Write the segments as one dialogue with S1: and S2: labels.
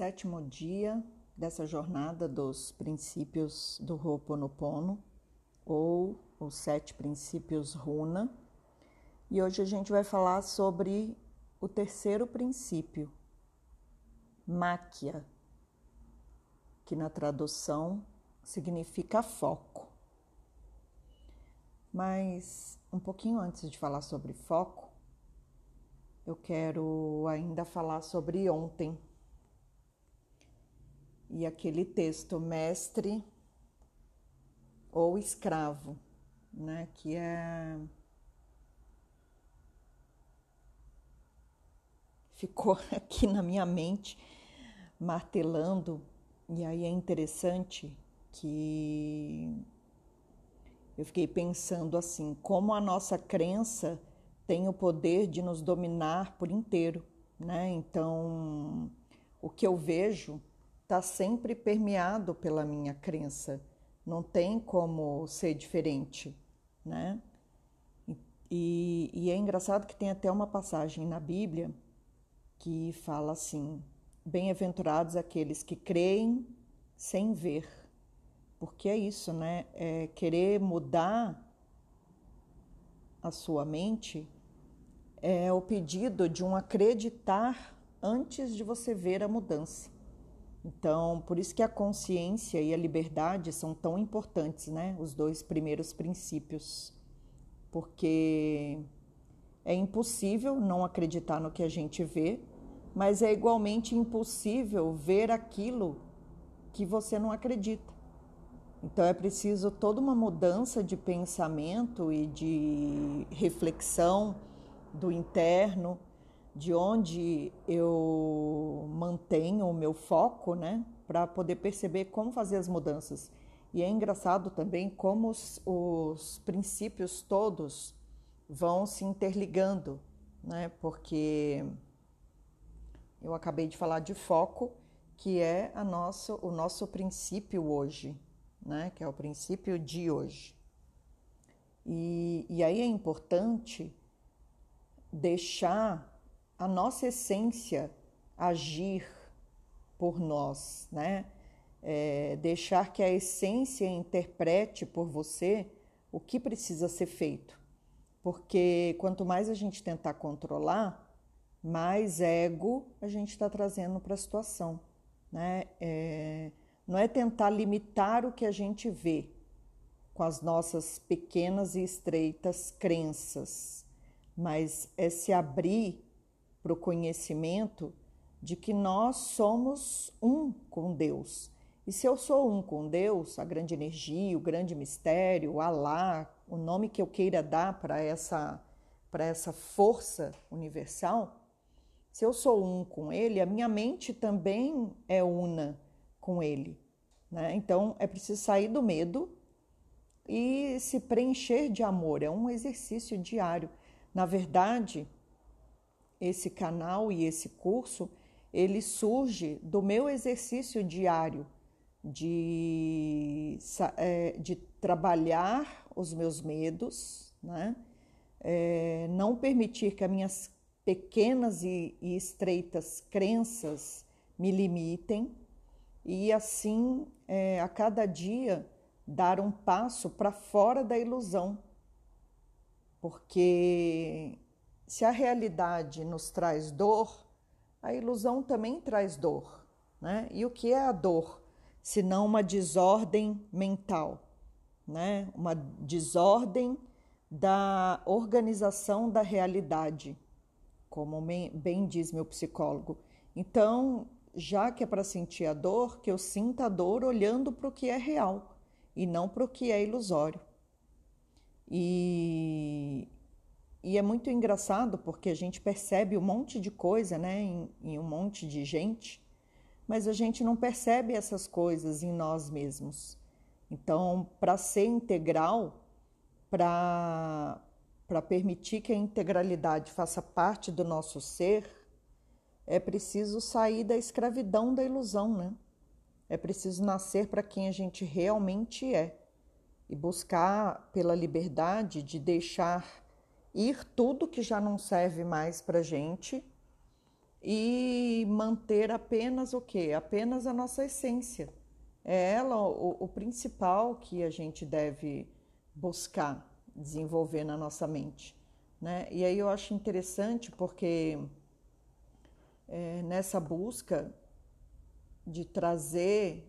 S1: sétimo dia dessa jornada dos princípios do Ho'oponopono, ou os sete princípios Runa. E hoje a gente vai falar sobre o terceiro princípio, Máquia, que na tradução significa foco. Mas um pouquinho antes de falar sobre foco, eu quero ainda falar sobre ontem e aquele texto mestre ou escravo, né, que é ficou aqui na minha mente martelando e aí é interessante que eu fiquei pensando assim, como a nossa crença tem o poder de nos dominar por inteiro, né? Então, o que eu vejo está sempre permeado pela minha crença. Não tem como ser diferente, né? E, e é engraçado que tem até uma passagem na Bíblia que fala assim: Bem-aventurados aqueles que creem sem ver. Porque é isso, né? É querer mudar a sua mente é o pedido de um acreditar antes de você ver a mudança. Então, por isso que a consciência e a liberdade são tão importantes, né? Os dois primeiros princípios. Porque é impossível não acreditar no que a gente vê, mas é igualmente impossível ver aquilo que você não acredita. Então é preciso toda uma mudança de pensamento e de reflexão do interno de onde eu mantenho o meu foco, né, para poder perceber como fazer as mudanças. E é engraçado também como os, os princípios todos vão se interligando, né, porque eu acabei de falar de foco, que é a nosso, o nosso princípio hoje, né, que é o princípio de hoje. E, e aí é importante deixar a nossa essência agir por nós, né? É, deixar que a essência interprete por você o que precisa ser feito. Porque quanto mais a gente tentar controlar, mais ego a gente está trazendo para a situação. Né? É, não é tentar limitar o que a gente vê com as nossas pequenas e estreitas crenças, mas é se abrir para o conhecimento de que nós somos um com Deus. E se eu sou um com Deus, a grande energia, o grande mistério, o Alá, o nome que eu queira dar para essa, para essa força universal, se eu sou um com Ele, a minha mente também é una com Ele. Né? Então é preciso sair do medo e se preencher de amor. É um exercício diário. Na verdade, esse canal e esse curso, ele surge do meu exercício diário de, é, de trabalhar os meus medos, né? É, não permitir que as minhas pequenas e, e estreitas crenças me limitem e assim é, a cada dia dar um passo para fora da ilusão, porque se a realidade nos traz dor, a ilusão também traz dor. Né? E o que é a dor? Se não uma desordem mental, né? uma desordem da organização da realidade, como bem diz meu psicólogo. Então, já que é para sentir a dor, que eu sinta a dor olhando para o que é real e não para o que é ilusório. E, e é muito engraçado porque a gente percebe um monte de coisa né, em, em um monte de gente, mas a gente não percebe essas coisas em nós mesmos. Então, para ser integral, para permitir que a integralidade faça parte do nosso ser, é preciso sair da escravidão da ilusão, né? É preciso nascer para quem a gente realmente é e buscar pela liberdade de deixar ir tudo que já não serve mais para gente e manter apenas o quê? Apenas a nossa essência. É ela o, o principal que a gente deve buscar desenvolver na nossa mente. Né? E aí eu acho interessante porque é, nessa busca de trazer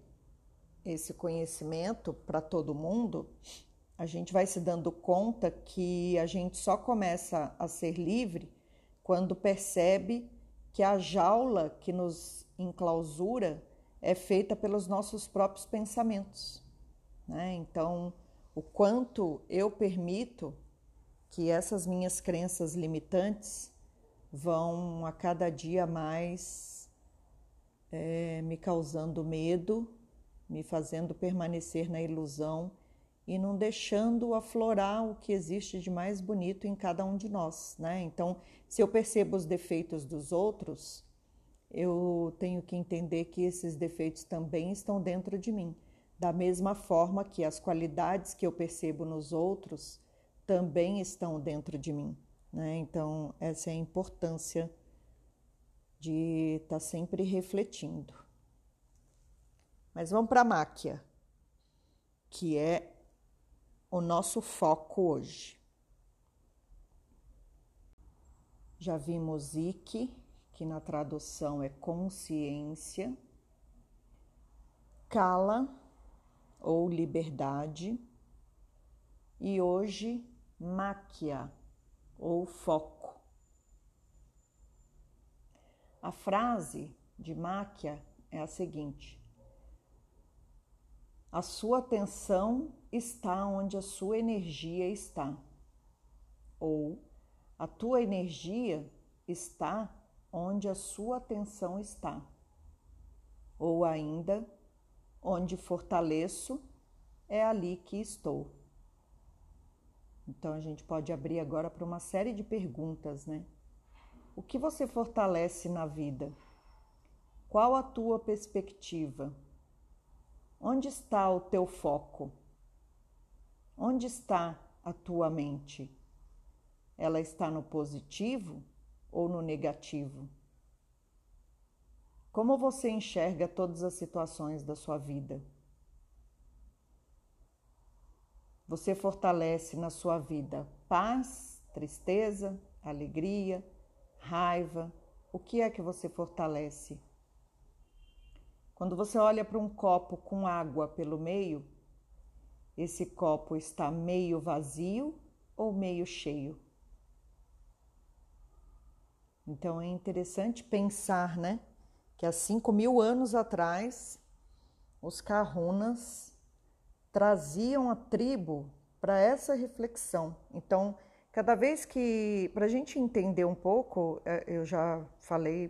S1: esse conhecimento para todo mundo, a gente vai se dando conta que a gente só começa a ser livre quando percebe que a jaula que nos enclausura é feita pelos nossos próprios pensamentos. Né? Então, o quanto eu permito que essas minhas crenças limitantes vão a cada dia mais é, me causando medo, me fazendo permanecer na ilusão e não deixando aflorar o que existe de mais bonito em cada um de nós, né? Então, se eu percebo os defeitos dos outros, eu tenho que entender que esses defeitos também estão dentro de mim, da mesma forma que as qualidades que eu percebo nos outros também estão dentro de mim, né? Então, essa é a importância de estar tá sempre refletindo. Mas vamos para a máquia, que é o nosso foco hoje. Já vimos Ike, que na tradução é consciência, Kala, ou liberdade, e hoje Máquia, ou foco. A frase de Máquia é a seguinte: a sua atenção está onde a sua energia está. Ou a tua energia está onde a sua atenção está. Ou ainda, onde fortaleço, é ali que estou. Então a gente pode abrir agora para uma série de perguntas, né? O que você fortalece na vida? Qual a tua perspectiva? Onde está o teu foco? Onde está a tua mente? Ela está no positivo ou no negativo? Como você enxerga todas as situações da sua vida? Você fortalece na sua vida paz, tristeza, alegria, raiva? O que é que você fortalece? Quando você olha para um copo com água pelo meio, esse copo está meio vazio ou meio cheio? Então é interessante pensar, né? Que há cinco mil anos atrás, os Kahunas traziam a tribo para essa reflexão. Então, cada vez que, para a gente entender um pouco, é, eu já falei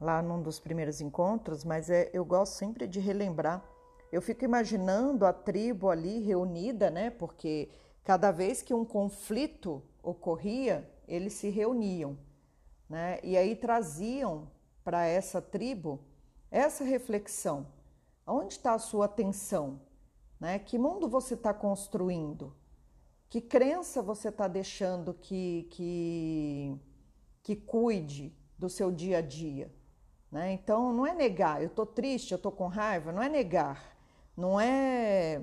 S1: lá num dos primeiros encontros, mas é, eu gosto sempre de relembrar. Eu fico imaginando a tribo ali reunida, né? Porque cada vez que um conflito ocorria, eles se reuniam, né? E aí traziam para essa tribo essa reflexão. Onde está a sua atenção? Né? Que mundo você está construindo? Que crença você está deixando que, que, que cuide do seu dia a dia? Né? Então, não é negar, eu estou triste, eu estou com raiva, não é negar, não é,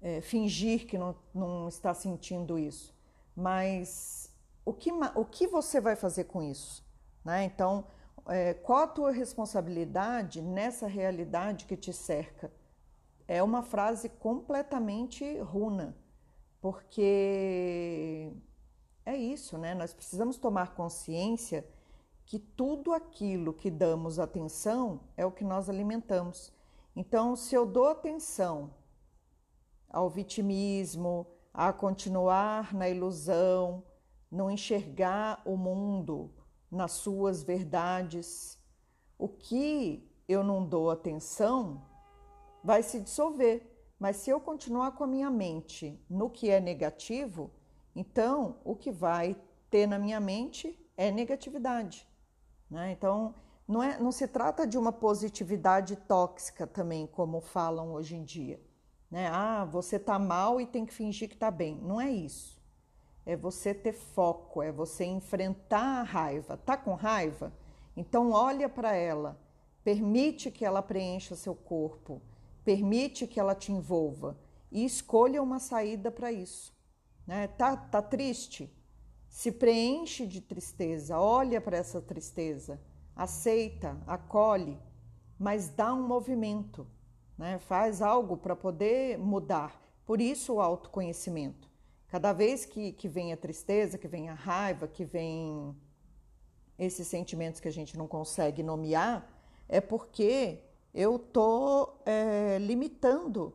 S1: é fingir que não, não está sentindo isso, mas o que, o que você vai fazer com isso? Né? Então, é, qual a tua responsabilidade nessa realidade que te cerca? É uma frase completamente runa, porque é isso, né? Nós precisamos tomar consciência que tudo aquilo que damos atenção é o que nós alimentamos. Então, se eu dou atenção ao vitimismo, a continuar na ilusão, não enxergar o mundo nas suas verdades, o que eu não dou atenção vai se dissolver. Mas se eu continuar com a minha mente no que é negativo, então o que vai ter na minha mente é negatividade. Né? Então, não, é, não se trata de uma positividade tóxica também, como falam hoje em dia. Né? Ah, você está mal e tem que fingir que está bem. Não é isso. é você ter foco, é você enfrentar a raiva. Tá com raiva? Então olha para ela, permite que ela preencha seu corpo, permite que ela te envolva e escolha uma saída para isso. Né? Tá, tá triste? Se preenche de tristeza, olha para essa tristeza, aceita, acolhe, mas dá um movimento, né? faz algo para poder mudar. Por isso o autoconhecimento. Cada vez que, que vem a tristeza, que vem a raiva, que vem esses sentimentos que a gente não consegue nomear, é porque eu estou é, limitando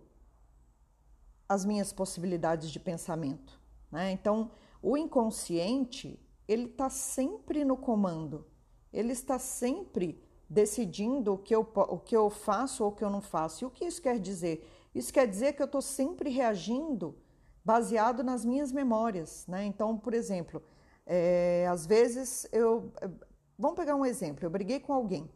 S1: as minhas possibilidades de pensamento. Né? Então, o inconsciente ele está sempre no comando, ele está sempre decidindo o que, eu, o que eu faço ou o que eu não faço. E o que isso quer dizer? Isso quer dizer que eu estou sempre reagindo baseado nas minhas memórias. Né? Então, por exemplo, é, às vezes eu. Vamos pegar um exemplo: eu briguei com alguém.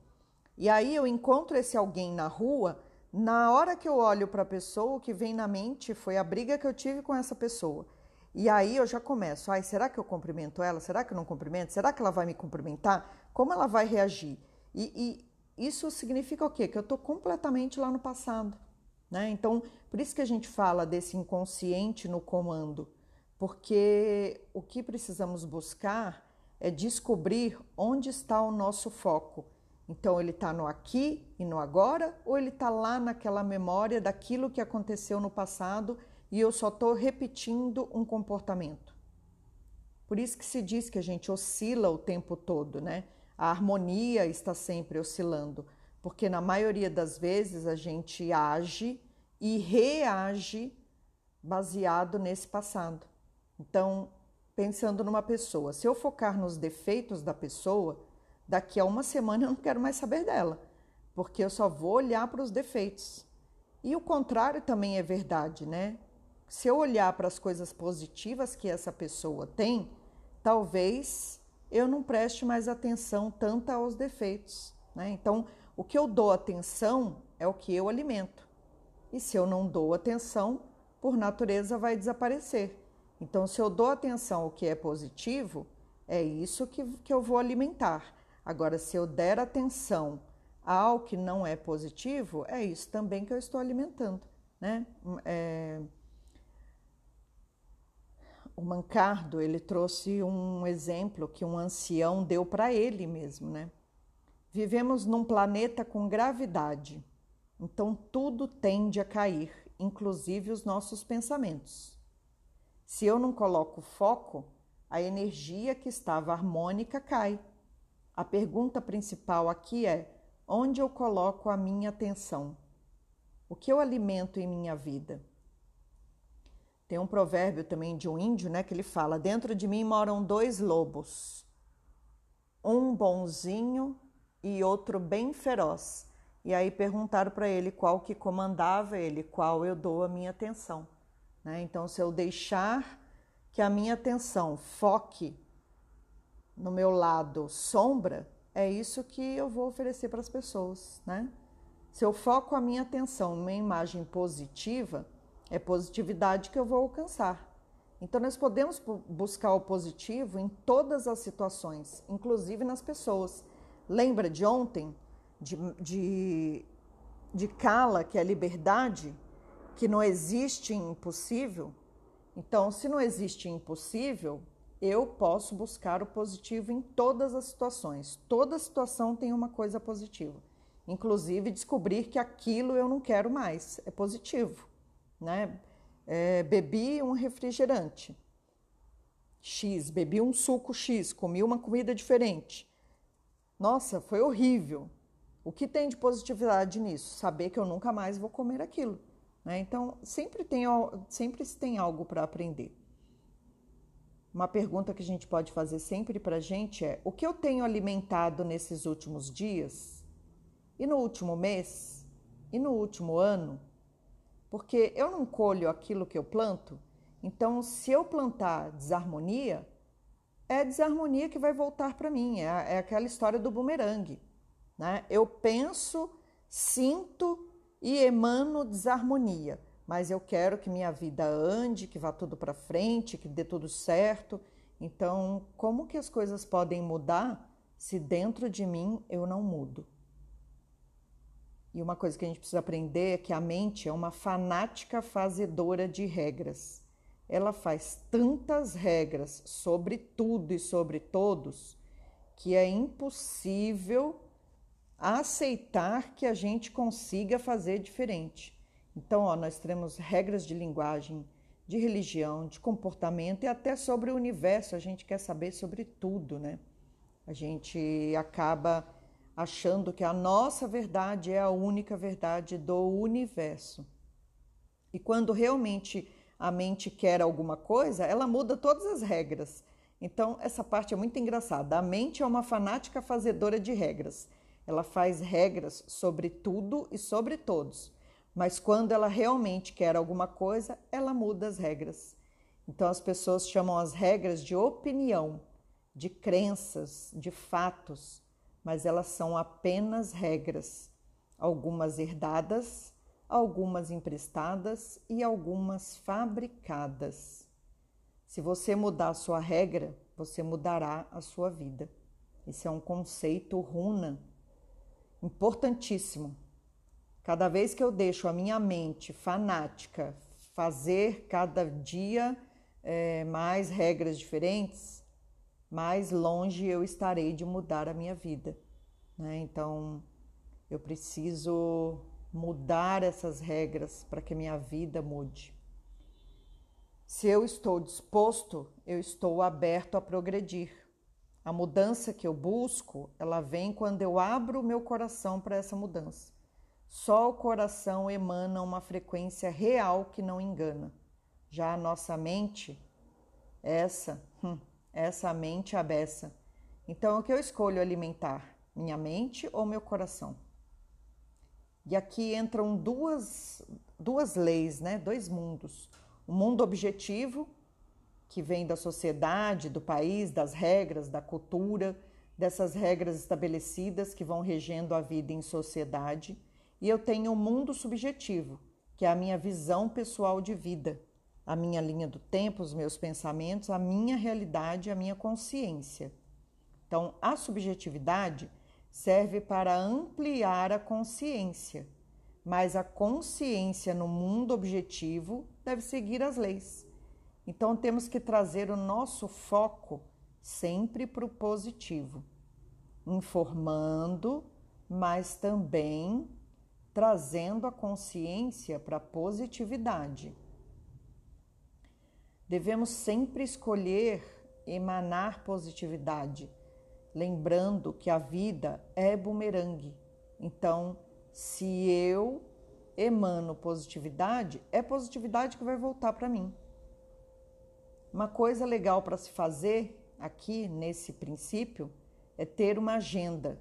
S1: E aí eu encontro esse alguém na rua, na hora que eu olho para a pessoa, o que vem na mente foi a briga que eu tive com essa pessoa. E aí eu já começo, ai, será que eu cumprimento ela? Será que eu não cumprimento? Será que ela vai me cumprimentar? Como ela vai reagir? E, e isso significa o quê? Que eu estou completamente lá no passado. Né? Então, por isso que a gente fala desse inconsciente no comando, porque o que precisamos buscar é descobrir onde está o nosso foco então, ele está no aqui e no agora, ou ele está lá naquela memória daquilo que aconteceu no passado e eu só estou repetindo um comportamento? Por isso que se diz que a gente oscila o tempo todo, né? A harmonia está sempre oscilando, porque na maioria das vezes a gente age e reage baseado nesse passado. Então, pensando numa pessoa, se eu focar nos defeitos da pessoa, daqui a uma semana eu não quero mais saber dela, porque eu só vou olhar para os defeitos. E o contrário também é verdade, né? Se eu olhar para as coisas positivas que essa pessoa tem, talvez eu não preste mais atenção tanto aos defeitos. Né? Então, o que eu dou atenção é o que eu alimento. E se eu não dou atenção, por natureza vai desaparecer. Então, se eu dou atenção ao que é positivo, é isso que, que eu vou alimentar. Agora, se eu der atenção ao que não é positivo, é isso também que eu estou alimentando. Né? É... O Mancardo ele trouxe um exemplo que um ancião deu para ele mesmo, né? Vivemos num planeta com gravidade, então tudo tende a cair, inclusive os nossos pensamentos. Se eu não coloco foco, a energia que estava harmônica cai a pergunta principal aqui é: onde eu coloco a minha atenção? O que eu alimento em minha vida? Tem um provérbio também de um índio, né, que ele fala: Dentro de mim moram dois lobos, um bonzinho e outro bem feroz. E aí perguntaram para ele qual que comandava ele, qual eu dou a minha atenção. Né? Então, se eu deixar que a minha atenção foque no meu lado sombra, é isso que eu vou oferecer para as pessoas, né? Se eu foco a minha atenção numa imagem positiva, é positividade que eu vou alcançar. Então, nós podemos buscar o positivo em todas as situações, inclusive nas pessoas. Lembra de ontem, de, de, de Kala, que é liberdade, que não existe impossível? Então, se não existe impossível, eu posso buscar o positivo em todas as situações. Toda situação tem uma coisa positiva. Inclusive descobrir que aquilo eu não quero mais. É positivo. Né? É, bebi um refrigerante X, bebi um suco X, comi uma comida diferente. Nossa, foi horrível. O que tem de positividade nisso? Saber que eu nunca mais vou comer aquilo. Né? Então, sempre tem, sempre tem algo para aprender. Uma pergunta que a gente pode fazer sempre para a gente é: o que eu tenho alimentado nesses últimos dias? E no último mês? E no último ano? Porque eu não colho aquilo que eu planto, então se eu plantar desarmonia, é desarmonia que vai voltar para mim, é, é, aquela história do bumerangue. Né? Eu penso, sinto e emano desarmonia, mas eu quero que minha vida ande, que vá tudo para frente, que dê tudo certo. Então, como que as coisas podem mudar se dentro de mim eu não mudo? E uma coisa que a gente precisa aprender é que a mente é uma fanática fazedora de regras. Ela faz tantas regras sobre tudo e sobre todos que é impossível aceitar que a gente consiga fazer diferente. Então, ó, nós temos regras de linguagem, de religião, de comportamento e até sobre o universo. A gente quer saber sobre tudo, né? A gente acaba achando que a nossa verdade é a única verdade do universo. E quando realmente a mente quer alguma coisa, ela muda todas as regras. Então, essa parte é muito engraçada. A mente é uma fanática fazedora de regras. Ela faz regras sobre tudo e sobre todos. Mas quando ela realmente quer alguma coisa, ela muda as regras. Então, as pessoas chamam as regras de opinião, de crenças, de fatos, mas elas são apenas regras, algumas herdadas, algumas emprestadas e algumas fabricadas. Se você mudar a sua regra, você mudará a sua vida. Esse é um conceito runa importantíssimo. Cada vez que eu deixo a minha mente fanática fazer cada dia é, mais regras diferentes, mais longe eu estarei de mudar a minha vida. Né? Então, eu preciso mudar essas regras para que minha vida mude. Se eu estou disposto, eu estou aberto a progredir. A mudança que eu busco, ela vem quando eu abro o meu coração para essa mudança. Só o coração emana uma frequência real que não engana. Já a nossa mente, essa, hum, essa mente abessa. Então, o que eu escolho alimentar? Minha mente ou meu coração? E aqui entram duas, duas leis, né? dois mundos o mundo objetivo, que vem da sociedade, do país, das regras, da cultura, dessas regras estabelecidas que vão regendo a vida em sociedade, e eu tenho o mundo subjetivo, que é a minha visão pessoal de vida, a minha linha do tempo, os meus pensamentos, a minha realidade, a minha consciência. Então, a subjetividade serve para ampliar a consciência mas a consciência no mundo objetivo deve seguir as leis. Então temos que trazer o nosso foco sempre para o positivo, informando, mas também trazendo a consciência para a positividade. Devemos sempre escolher emanar positividade, lembrando que a vida é bumerangue. Então, se eu emano positividade, é positividade que vai voltar para mim. Uma coisa legal para se fazer aqui nesse princípio é ter uma agenda.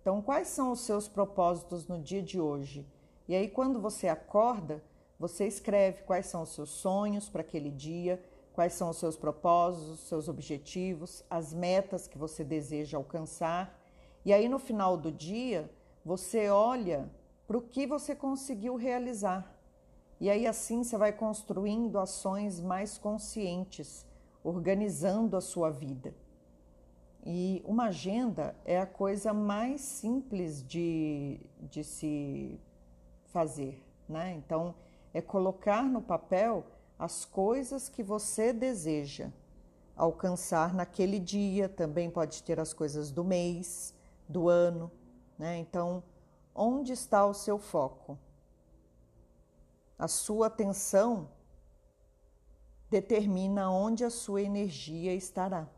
S1: Então, quais são os seus propósitos no dia de hoje? E aí, quando você acorda, você escreve quais são os seus sonhos para aquele dia, quais são os seus propósitos, os seus objetivos, as metas que você deseja alcançar. E aí, no final do dia, você olha para o que você conseguiu realizar. E aí assim você vai construindo ações mais conscientes, organizando a sua vida. E uma agenda é a coisa mais simples de, de se fazer, né? Então, é colocar no papel as coisas que você deseja alcançar naquele dia, também pode ter as coisas do mês, do ano, né? Então, onde está o seu foco? A sua atenção determina onde a sua energia estará.